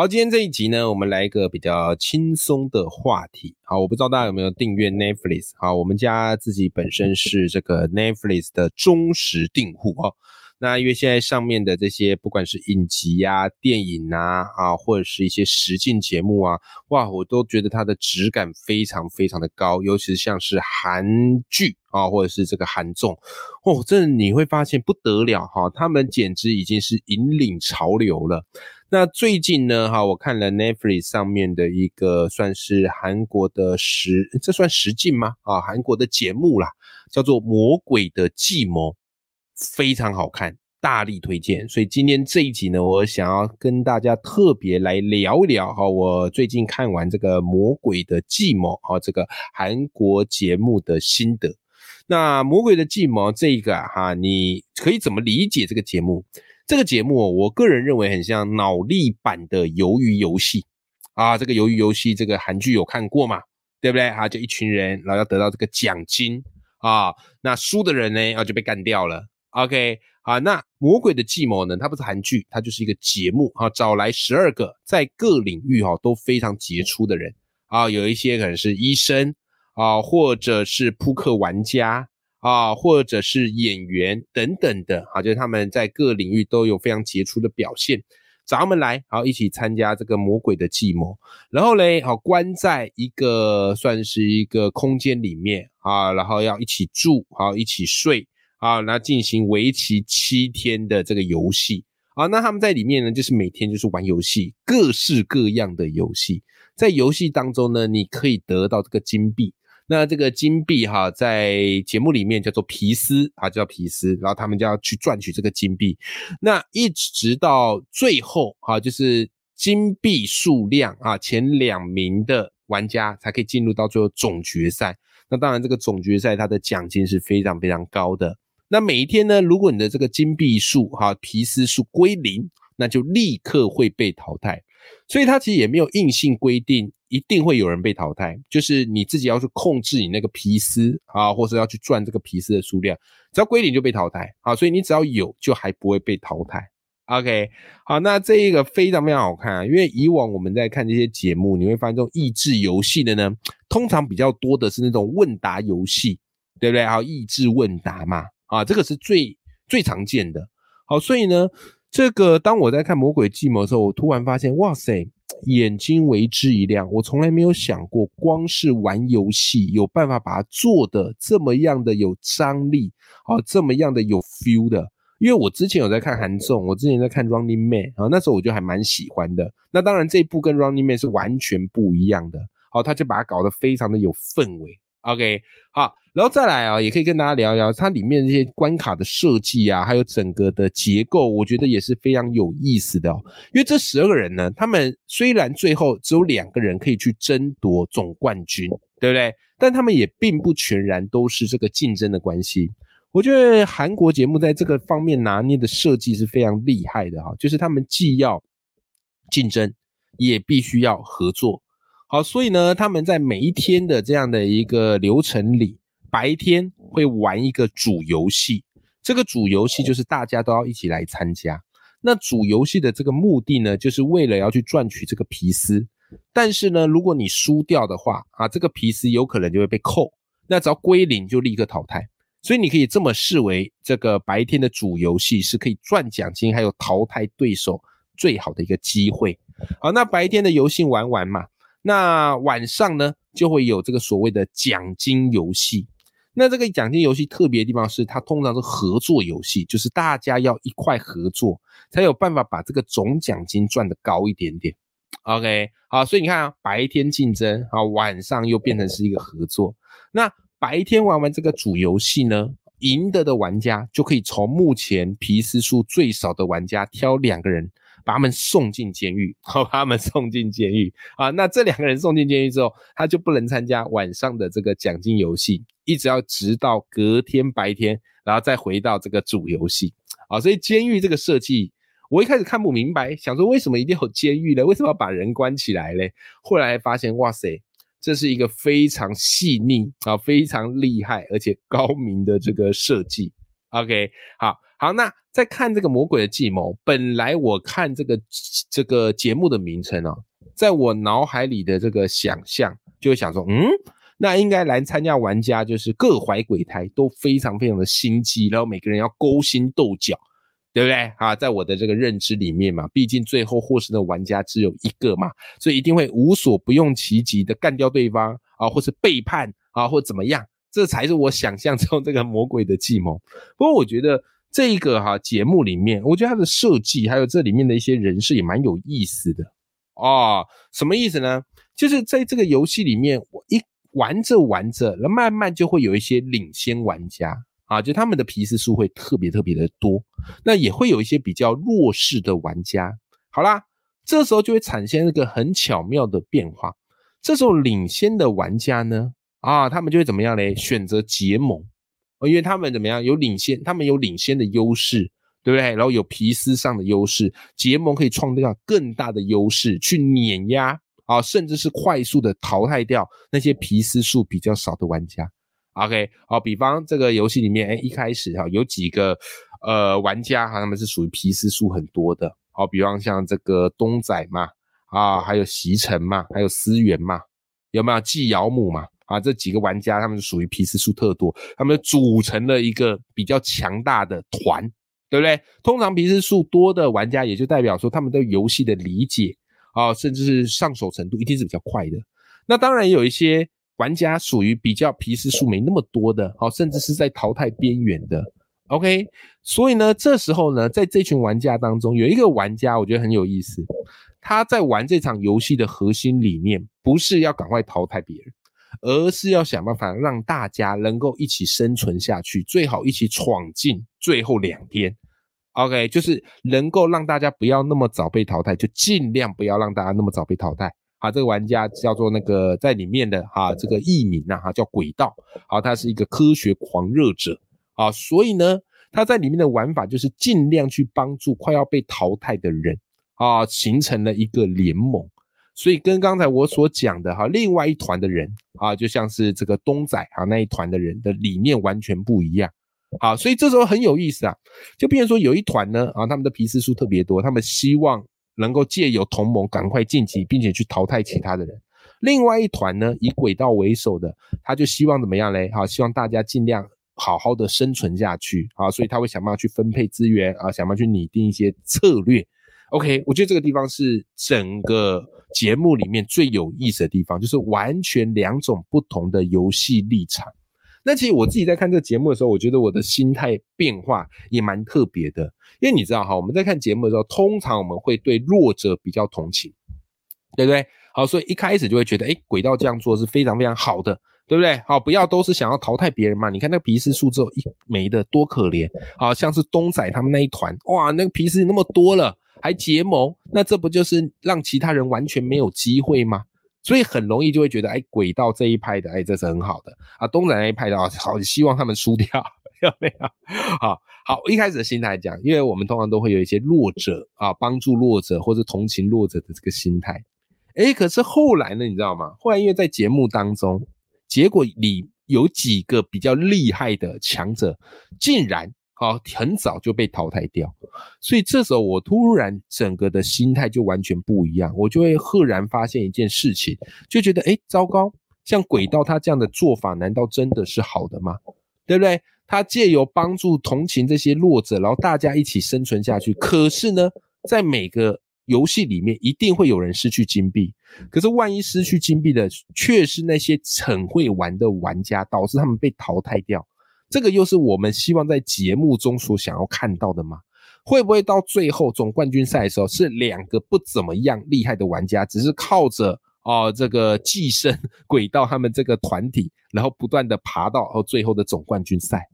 好，今天这一集呢，我们来一个比较轻松的话题。好，我不知道大家有没有订阅 Netflix。好，我们家自己本身是这个 Netflix 的忠实订户哦。那因为现在上面的这些，不管是影集啊、电影啊，啊，或者是一些实境节目啊，哇，我都觉得它的质感非常非常的高，尤其是像是韩剧啊，或者是这个韩综，哦，真的你会发现不得了哈，他们简直已经是引领潮流了。那最近呢，哈，我看了 Netflix 上面的一个算是韩国的实，这算实境吗？啊，韩国的节目啦，叫做《魔鬼的计谋》。非常好看，大力推荐。所以今天这一集呢，我想要跟大家特别来聊一聊哈，我最近看完这个《魔鬼的计谋》哈，这个韩国节目的心得。那《魔鬼的计谋》这个哈，你可以怎么理解这个节目？这个节目，我个人认为很像脑力版的鱿鱼游戏啊。这个鱿鱼游戏，这个韩剧有看过嘛？对不对？啊，就一群人，然后要得到这个奖金啊，那输的人呢，啊就被干掉了。OK，好，那魔鬼的计谋呢？它不是韩剧，它就是一个节目啊，找来十二个在各领域哈都非常杰出的人啊，有一些可能是医生啊，或者是扑克玩家啊，或者是演员等等的啊，就是他们在各领域都有非常杰出的表现，找他们来，好一起参加这个魔鬼的计谋，然后嘞，好关在一个算是一个空间里面啊，然后要一起住，好一起睡。啊，那进行为期七天的这个游戏啊，那他们在里面呢，就是每天就是玩游戏，各式各样的游戏。在游戏当中呢，你可以得到这个金币。那这个金币哈，在节目里面叫做皮斯啊，叫皮斯，然后他们就要去赚取这个金币。那一直到最后啊，就是金币数量啊，前两名的玩家才可以进入到最后总决赛。那当然，这个总决赛它的奖金是非常非常高的。那每一天呢，如果你的这个金币数哈皮斯数归零，那就立刻会被淘汰。所以它其实也没有硬性规定一定会有人被淘汰，就是你自己要去控制你那个皮丝啊，或者要去赚这个皮丝的数量，只要归零就被淘汰啊。所以你只要有，就还不会被淘汰。OK，好，那这一个非常非常好看啊，因为以往我们在看这些节目，你会发现这种益智游戏的呢，通常比较多的是那种问答游戏，对不对？好，益智问答嘛。啊，这个是最最常见的。好，所以呢，这个当我在看《魔鬼计谋》的时候，我突然发现，哇塞，眼睛为之一亮。我从来没有想过，光是玩游戏有办法把它做的这么样的有张力，啊，这么样的有 feel 的。因为我之前有在看韩综，我之前在看《Running Man》，啊，那时候我就还蛮喜欢的。那当然，这一部跟《Running Man》是完全不一样的。好，他就把它搞得非常的有氛围。OK，好。然后再来啊，也可以跟大家聊一聊它里面这些关卡的设计啊，还有整个的结构，我觉得也是非常有意思的哦。因为这十二个人呢，他们虽然最后只有两个人可以去争夺总冠军，对不对？但他们也并不全然都是这个竞争的关系。我觉得韩国节目在这个方面拿捏的设计是非常厉害的哈，就是他们既要竞争，也必须要合作。好，所以呢，他们在每一天的这样的一个流程里。白天会玩一个主游戏，这个主游戏就是大家都要一起来参加。那主游戏的这个目的呢，就是为了要去赚取这个皮斯。但是呢，如果你输掉的话啊，这个皮斯有可能就会被扣。那只要归零就立刻淘汰。所以你可以这么视为，这个白天的主游戏是可以赚奖金，还有淘汰对手最好的一个机会。好，那白天的游戏玩完嘛，那晚上呢就会有这个所谓的奖金游戏。那这个奖金游戏特别的地方是，它通常是合作游戏，就是大家要一块合作，才有办法把这个总奖金赚得高一点点。OK，好，所以你看啊，白天竞争，啊，晚上又变成是一个合作。那白天玩完这个主游戏呢，赢得的玩家就可以从目前皮斯数最少的玩家挑两个人，把他们送进监狱，好，把他们送进监狱啊。那这两个人送进监狱之后，他就不能参加晚上的这个奖金游戏，一直要直到隔天白天，然后再回到这个主游戏啊。所以监狱这个设计，我一开始看不明白，想说为什么一定有监狱呢？为什么要把人关起来嘞？后来发现，哇塞！这是一个非常细腻啊，非常厉害而且高明的这个设计。OK，好好，那在看这个魔鬼的计谋，本来我看这个这个节目的名称哦，在我脑海里的这个想象就会想说，嗯，那应该来参加玩家就是各怀鬼胎，都非常非常的心机，然后每个人要勾心斗角。对不对啊？在我的这个认知里面嘛，毕竟最后获胜的玩家只有一个嘛，所以一定会无所不用其极的干掉对方啊，或是背叛啊，或怎么样，这才是我想象中这个魔鬼的计谋。不过我觉得这一个哈节目里面，我觉得它的设计还有这里面的一些人设也蛮有意思的哦。什么意思呢？就是在这个游戏里面，我一玩着玩着，那慢慢就会有一些领先玩家。啊，就他们的皮斯数会特别特别的多，那也会有一些比较弱势的玩家。好啦，这时候就会产生一个很巧妙的变化。这时候领先的玩家呢，啊，他们就会怎么样嘞？选择结盟，因为他们怎么样？有领先，他们有领先的优势，对不对？然后有皮斯上的优势，结盟可以创造更大的优势，去碾压啊，甚至是快速的淘汰掉那些皮斯数比较少的玩家。OK，好，比方这个游戏里面，哎，一开始哈有几个呃玩家哈，他们是属于皮斯数很多的，好，比方像这个东仔嘛，啊，还有席城嘛，还有思源嘛，有没有季尧母嘛？啊，这几个玩家他们是属于皮斯数特多，他们组成了一个比较强大的团，对不对？通常皮斯数多的玩家，也就代表说他们对游戏的理解啊，甚至是上手程度一定是比较快的。那当然有一些。玩家属于比较皮实数没那么多的，好，甚至是在淘汰边缘的。OK，所以呢，这时候呢，在这群玩家当中，有一个玩家我觉得很有意思，他在玩这场游戏的核心理念不是要赶快淘汰别人，而是要想办法让大家能够一起生存下去，最好一起闯进最后两天。OK，就是能够让大家不要那么早被淘汰，就尽量不要让大家那么早被淘汰。啊，这个玩家叫做那个在里面的哈，这个艺名呐哈叫轨道，好，他是一个科学狂热者。啊，所以呢，他在里面的玩法就是尽量去帮助快要被淘汰的人啊，形成了一个联盟，所以跟刚才我所讲的哈，另外一团的人啊，就像是这个东仔啊那一团的人的理念完全不一样，好，所以这时候很有意思啊，就变成说有一团呢啊，他们的皮斯数特别多，他们希望。能够借由同盟赶快晋级，并且去淘汰其他的人。另外一团呢，以轨道为首的，他就希望怎么样嘞？好，希望大家尽量好好的生存下去。啊，所以他会想办法去分配资源啊，想办法去拟定一些策略。OK，我觉得这个地方是整个节目里面最有意思的地方，就是完全两种不同的游戏立场。那其实我自己在看这个节目的时候，我觉得我的心态变化也蛮特别的，因为你知道哈，我们在看节目的时候，通常我们会对弱者比较同情，对不对？好，所以一开始就会觉得，哎，轨道这样做是非常非常好的，对不对？好，不要都是想要淘汰别人嘛。你看那个皮斯数之后一没的多可怜，好像是东仔他们那一团，哇，那个皮斯那么多了，还结盟，那这不就是让其他人完全没有机会吗？所以很容易就会觉得，哎，轨道这一派的，哎，这是很好的啊。东南那一派的啊，好希望他们输掉，有没有？好好，一开始的心态讲，因为我们通常都会有一些弱者啊，帮助弱者或者同情弱者的这个心态。哎，可是后来呢，你知道吗？后来因为在节目当中，结果里有几个比较厉害的强者，竟然。好，很早就被淘汰掉，所以这时候我突然整个的心态就完全不一样，我就会赫然发现一件事情，就觉得哎，糟糕，像轨道他这样的做法，难道真的是好的吗？对不对？他借由帮助同情这些弱者，然后大家一起生存下去。可是呢，在每个游戏里面，一定会有人失去金币。可是万一失去金币的，却是那些很会玩的玩家，导致他们被淘汰掉。这个又是我们希望在节目中所想要看到的吗？会不会到最后总冠军赛的时候，是两个不怎么样厉害的玩家，只是靠着哦这个寄生轨道他们这个团体，然后不断的爬到哦最后的总冠军赛，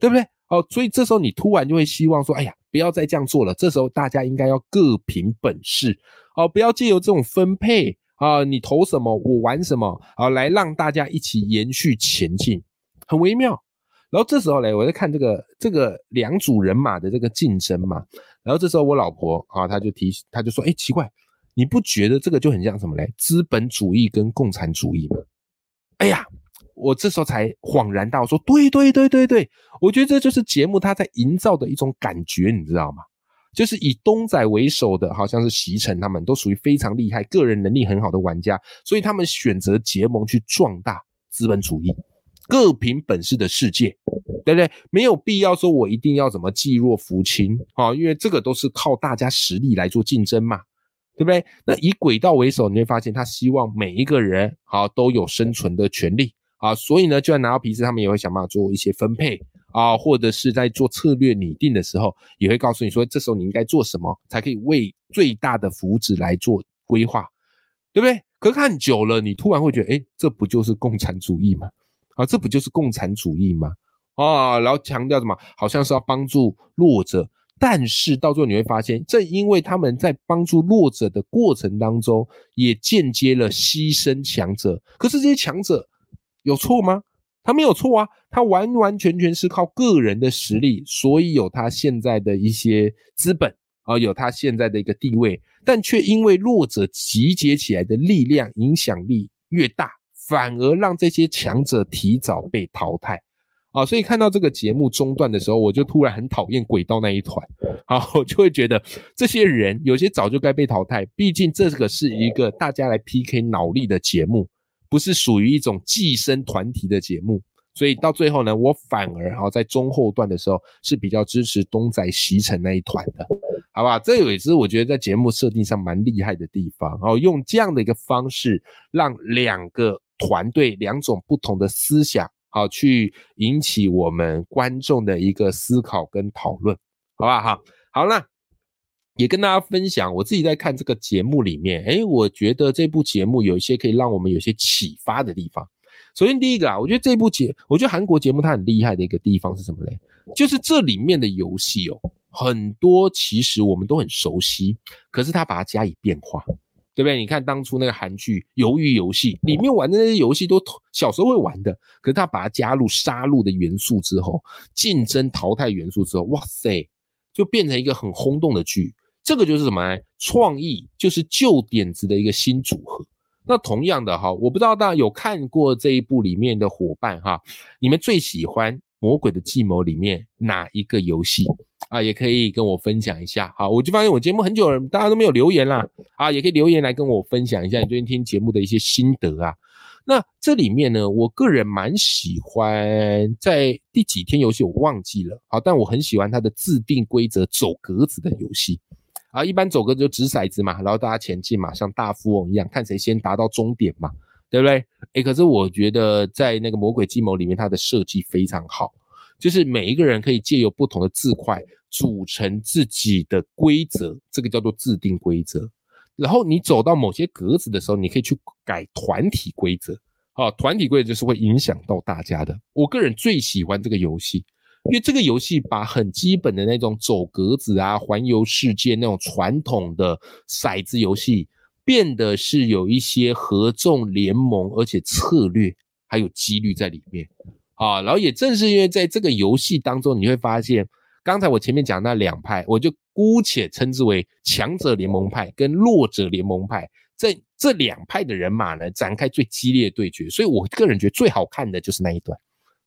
对不对？哦，所以这时候你突然就会希望说，哎呀，不要再这样做了。这时候大家应该要各凭本事，哦，不要借由这种分配啊，你投什么我玩什么啊，来让大家一起延续前进，很微妙。然后这时候嘞，我在看这个这个两组人马的这个竞争嘛。然后这时候我老婆啊，她就提，她就说：“哎，奇怪，你不觉得这个就很像什么嘞？资本主义跟共产主义吗？”哎呀，我这时候才恍然大悟，说：“对对对对对，我觉得这就是节目它在营造的一种感觉，你知道吗？就是以东仔为首的，好像是席城他们都属于非常厉害、个人能力很好的玩家，所以他们选择结盟去壮大资本主义。”各凭本事的世界，对不对？没有必要说我一定要怎么济弱扶倾啊，因为这个都是靠大家实力来做竞争嘛，对不对？那以轨道为首，你会发现他希望每一个人好都有生存的权利啊，所以呢，就算拿到皮子，他们也会想办法做一些分配啊，或者是在做策略拟定的时候，也会告诉你说，这时候你应该做什么，才可以为最大的福祉来做规划，对不对？可看久了，你突然会觉得，哎，这不就是共产主义吗？啊，这不就是共产主义吗？啊，然后强调什么？好像是要帮助弱者，但是到最后你会发现，正因为他们在帮助弱者的过程当中，也间接了牺牲强者。可是这些强者有错吗？他没有错啊，他完完全全是靠个人的实力，所以有他现在的一些资本啊，有他现在的一个地位，但却因为弱者集结起来的力量影响力越大。反而让这些强者提早被淘汰啊！所以看到这个节目中断的时候，我就突然很讨厌轨道那一团啊！我就会觉得这些人有些早就该被淘汰。毕竟这个是一个大家来 PK 脑力的节目，不是属于一种寄生团体的节目。所以到最后呢，我反而哈在中后段的时候是比较支持东仔西城那一团的，好吧？这也是我觉得在节目设定上蛮厉害的地方哦，用这样的一个方式让两个。团队两种不同的思想，好去引起我们观众的一个思考跟讨论，好不好？好，好那也跟大家分享，我自己在看这个节目里面，哎，我觉得这部节目有一些可以让我们有些启发的地方。首先第一个啊，我觉得这部节，我觉得韩国节目它很厉害的一个地方是什么嘞？就是这里面的游戏哦，很多其实我们都很熟悉，可是它把它加以变化。对不对？你看当初那个韩剧《鱿鱼游戏》里面玩的那些游戏，都小时候会玩的。可是他把它加入杀戮的元素之后，竞争淘汰元素之后，哇塞，就变成一个很轰动的剧。这个就是什么？创意，就是旧点子的一个新组合。那同样的哈，我不知道大家有看过这一部里面的伙伴哈，你们最喜欢？魔鬼的计谋里面哪一个游戏啊？也可以跟我分享一下。好，我就发现我节目很久了，大家都没有留言啦。啊，也可以留言来跟我分享一下你最近听节目的一些心得啊。那这里面呢，我个人蛮喜欢在第几天游戏我忘记了。好，但我很喜欢它的自定规则走格子的游戏啊。一般走格子就掷骰子嘛，然后大家前进嘛，像大富翁一样，看谁先达到终点嘛。对不对？哎，可是我觉得在那个魔鬼计谋里面，它的设计非常好，就是每一个人可以借由不同的字块组成自己的规则，这个叫做制定规则。然后你走到某些格子的时候，你可以去改团体规则。好，团体规则是会影响到大家的。我个人最喜欢这个游戏，因为这个游戏把很基本的那种走格子啊、环游世界那种传统的骰子游戏。变得是有一些合纵联盟，而且策略还有几率在里面啊。然后也正是因为在这个游戏当中，你会发现，刚才我前面讲那两派，我就姑且称之为强者联盟派跟弱者联盟派，在这两派的人马呢展开最激烈的对决。所以我个人觉得最好看的就是那一段，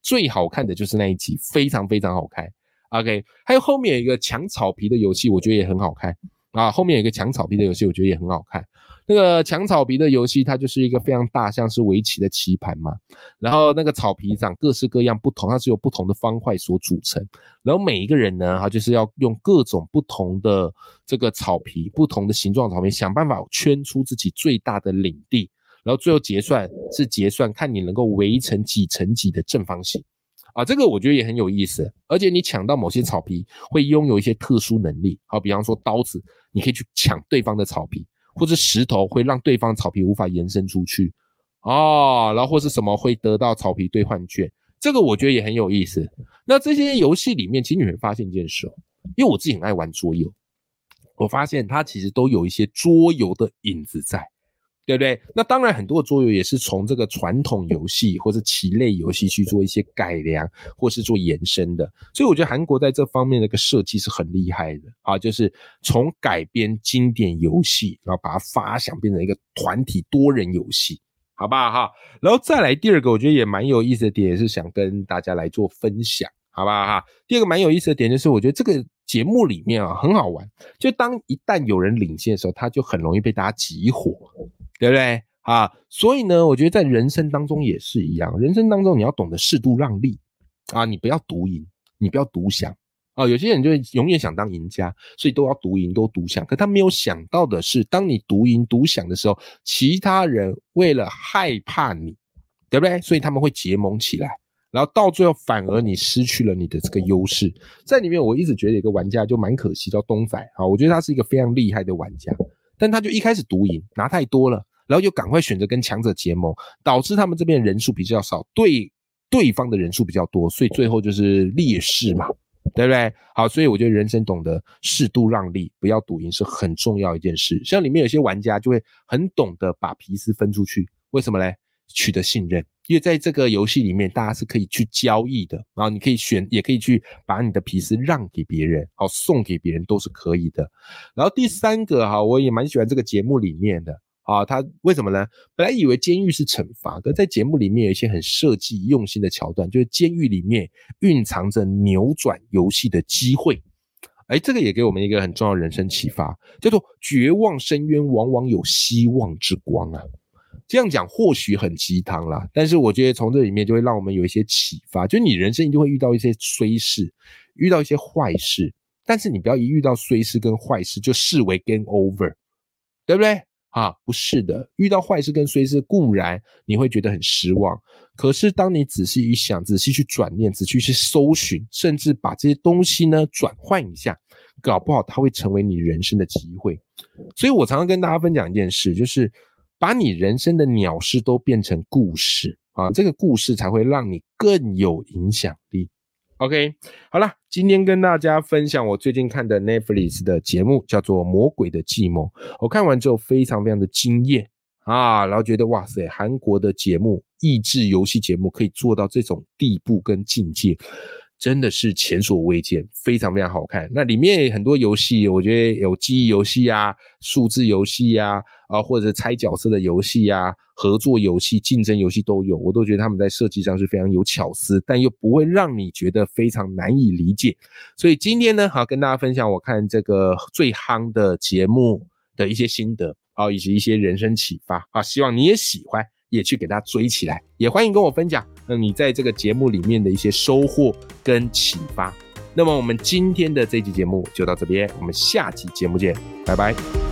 最好看的就是那一集，非常非常好看。OK，还有后面有一个抢草皮的游戏，我觉得也很好看。啊，后面有一个抢草皮的游戏，我觉得也很好看。那个抢草皮的游戏，它就是一个非常大，像是围棋的棋盘嘛。然后那个草皮上各式各样不同，它是由不同的方块所组成。然后每一个人呢，他就是要用各种不同的这个草皮，不同的形状草皮，想办法圈出自己最大的领地。然后最后结算是结算，看你能够围成几乘几的正方形。啊，这个我觉得也很有意思，而且你抢到某些草皮会拥有一些特殊能力，好，比方说刀子，你可以去抢对方的草皮，或者石头会让对方草皮无法延伸出去，啊，然后或是什么会得到草皮兑换券，这个我觉得也很有意思。那这些游戏里面，其实你会发现一件事，因为我自己很爱玩桌游，我发现它其实都有一些桌游的影子在。对不对？那当然，很多的桌游也是从这个传统游戏或者棋类游戏去做一些改良，或是做延伸的。所以我觉得韩国在这方面的一个设计是很厉害的啊，就是从改编经典游戏，然后把它发想变成一个团体多人游戏，好不好哈？然后再来第二个，我觉得也蛮有意思的点，也是想跟大家来做分享，好不好哈？第二个蛮有意思的点就是，我觉得这个节目里面啊很好玩，就当一旦有人领先的时候，他就很容易被大家集火。对不对啊？所以呢，我觉得在人生当中也是一样。人生当中你要懂得适度让利啊，你不要独赢，你不要独享啊。有些人就永远想当赢家，所以都要独赢，都独享。可他没有想到的是，当你独赢独享的时候，其他人为了害怕你，对不对？所以他们会结盟起来，然后到最后反而你失去了你的这个优势。在里面，我一直觉得一个玩家就蛮可惜，叫东仔啊。我觉得他是一个非常厉害的玩家。但他就一开始独赢拿太多了，然后就赶快选择跟强者结盟，导致他们这边人数比较少，对对方的人数比较多，所以最后就是劣势嘛，对不对？好，所以我觉得人生懂得适度让利，不要赌赢是很重要一件事。像里面有些玩家就会很懂得把皮斯分出去，为什么嘞？取得信任。因为在这个游戏里面，大家是可以去交易的，然后你可以选，也可以去把你的皮斯让给别人，好送给别人都是可以的。然后第三个哈，我也蛮喜欢这个节目里面的啊，他为什么呢？本来以为监狱是惩罚，可在节目里面有一些很设计用心的桥段，就是监狱里面蕴藏着扭转游戏的机会。哎，这个也给我们一个很重要的人生启发，叫做绝望深渊往往有希望之光啊。这样讲或许很鸡汤啦，但是我觉得从这里面就会让我们有一些启发，就你人生一定会遇到一些衰事，遇到一些坏事，但是你不要一遇到衰事跟坏事就视为 game over，对不对？啊，不是的，遇到坏事跟衰事固然你会觉得很失望，可是当你仔细一想，仔细去转念，仔细去搜寻，甚至把这些东西呢转换一下，搞不好它会成为你人生的机会。所以我常常跟大家分享一件事，就是。把你人生的鸟事都变成故事啊，这个故事才会让你更有影响力。OK，好了，今天跟大家分享我最近看的 Netflix 的节目，叫做《魔鬼的计谋》。我看完之后非常非常的惊艳啊，然后觉得哇塞，韩国的节目益智游戏节目可以做到这种地步跟境界。真的是前所未见，非常非常好看。那里面很多游戏，我觉得有记忆游戏啊、数字游戏啊，啊或者猜角色的游戏啊、合作游戏、竞争游戏都有。我都觉得他们在设计上是非常有巧思，但又不会让你觉得非常难以理解。所以今天呢，好跟大家分享我看这个最夯的节目的一些心得啊，以及一些人生启发啊，希望你也喜欢。也去给大家追起来，也欢迎跟我分享，那你在这个节目里面的一些收获跟启发。那么我们今天的这期节目就到这边，我们下期节目见，拜拜。